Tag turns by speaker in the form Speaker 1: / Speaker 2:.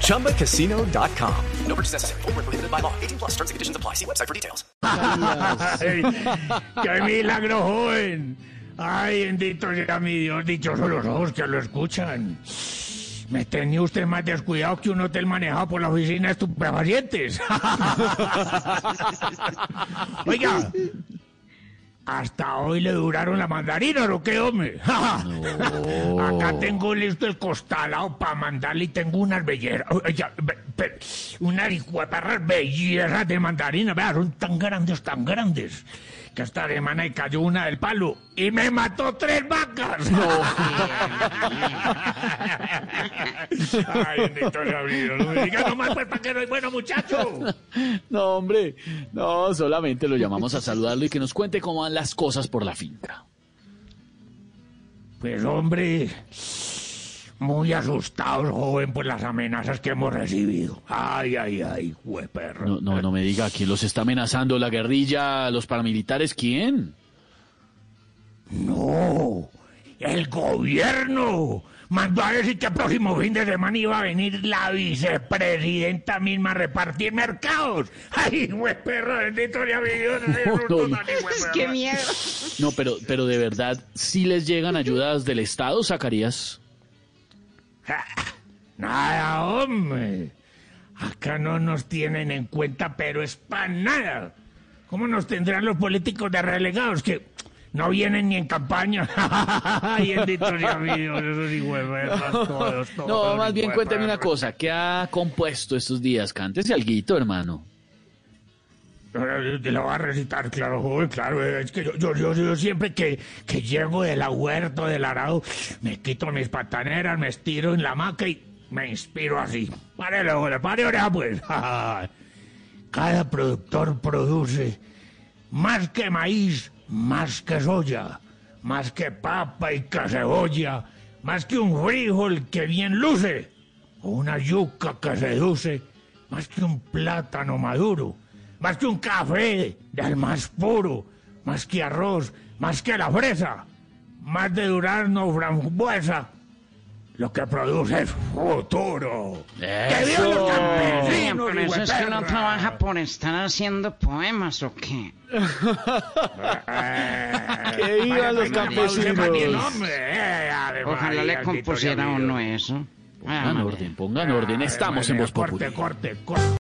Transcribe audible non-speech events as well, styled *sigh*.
Speaker 1: ChumbaCasino.com. No purchase necessary. Full prohibited by law. 18 plus terms and conditions apply. See website for details.
Speaker 2: ¡Qué milagro, joven! Ay, bendito sea mi Dios, dichosos los ojos que lo escuchan. Me tenía usted más descuidado que un hotel manejado por la oficina de estupefacientes. *laughs* Oiga, hasta hoy le duraron la mandarina, ¿o qué, hombre? *laughs* Acá tengo listo el costalado para mandarle y tengo unas belleras. Unas hijueperras belleras de mandarina, vea, son tan grandes, tan grandes que esta semana y cayó una del palo y me mató tres vacas. No. *laughs* Ay, bendito sea No me nomás pues para que no bueno muchacho.
Speaker 3: No, hombre, no, solamente lo llamamos a saludarlo y que nos cuente cómo van las cosas por la finca.
Speaker 2: Pues hombre, muy asustados, joven, por las amenazas que hemos recibido. Ay, ay, ay, perro.
Speaker 3: No, no, no me diga, ¿quién los está amenazando? ¿La guerrilla, los paramilitares? ¿Quién?
Speaker 2: No, el gobierno mandó a decir que el próximo fin de semana iba a venir la vicepresidenta misma a repartir mercados. Ay, perro, bendito sea mi Dios.
Speaker 4: ¡Qué miedo!
Speaker 3: No, pero, pero de verdad, ¿sí les llegan ayudas del Estado, Zacarías? *laughs*
Speaker 2: Nada, hombre. Acá no nos tienen en cuenta, pero es para nada. ¿Cómo nos tendrán los políticos de relegados que no vienen ni en campaña? *laughs*
Speaker 3: No, más bien cuénteme una cosa. ¿Qué ha compuesto estos días? Cántese alguito, hermano.
Speaker 2: Te lo voy a recitar, claro, joven, claro. Es que yo, yo, siempre que, llego de la huerta del arado, me quito mis pataneras, me estiro en la hamaca y me inspiro así. Pare la pare oreja, pues. *laughs* Cada productor produce más que maíz, más que soya, más que papa y que cebolla, más que un frijol que bien luce, o una yuca que seduce, más que un plátano maduro más que un café del más puro, más que arroz, más que la fresa, más de durazno frambuesa. Lo que produce es futuro. ¡Que vivan los campesinos!
Speaker 5: pero eso es que uno trabaja por estar haciendo poemas o qué. *laughs*
Speaker 3: ¡Que vivan los campesinos!
Speaker 5: Ojalá le compusiera uno eso.
Speaker 3: Pongan orden, pongan orden. Estamos en Voz.
Speaker 2: Corte, corte, corte.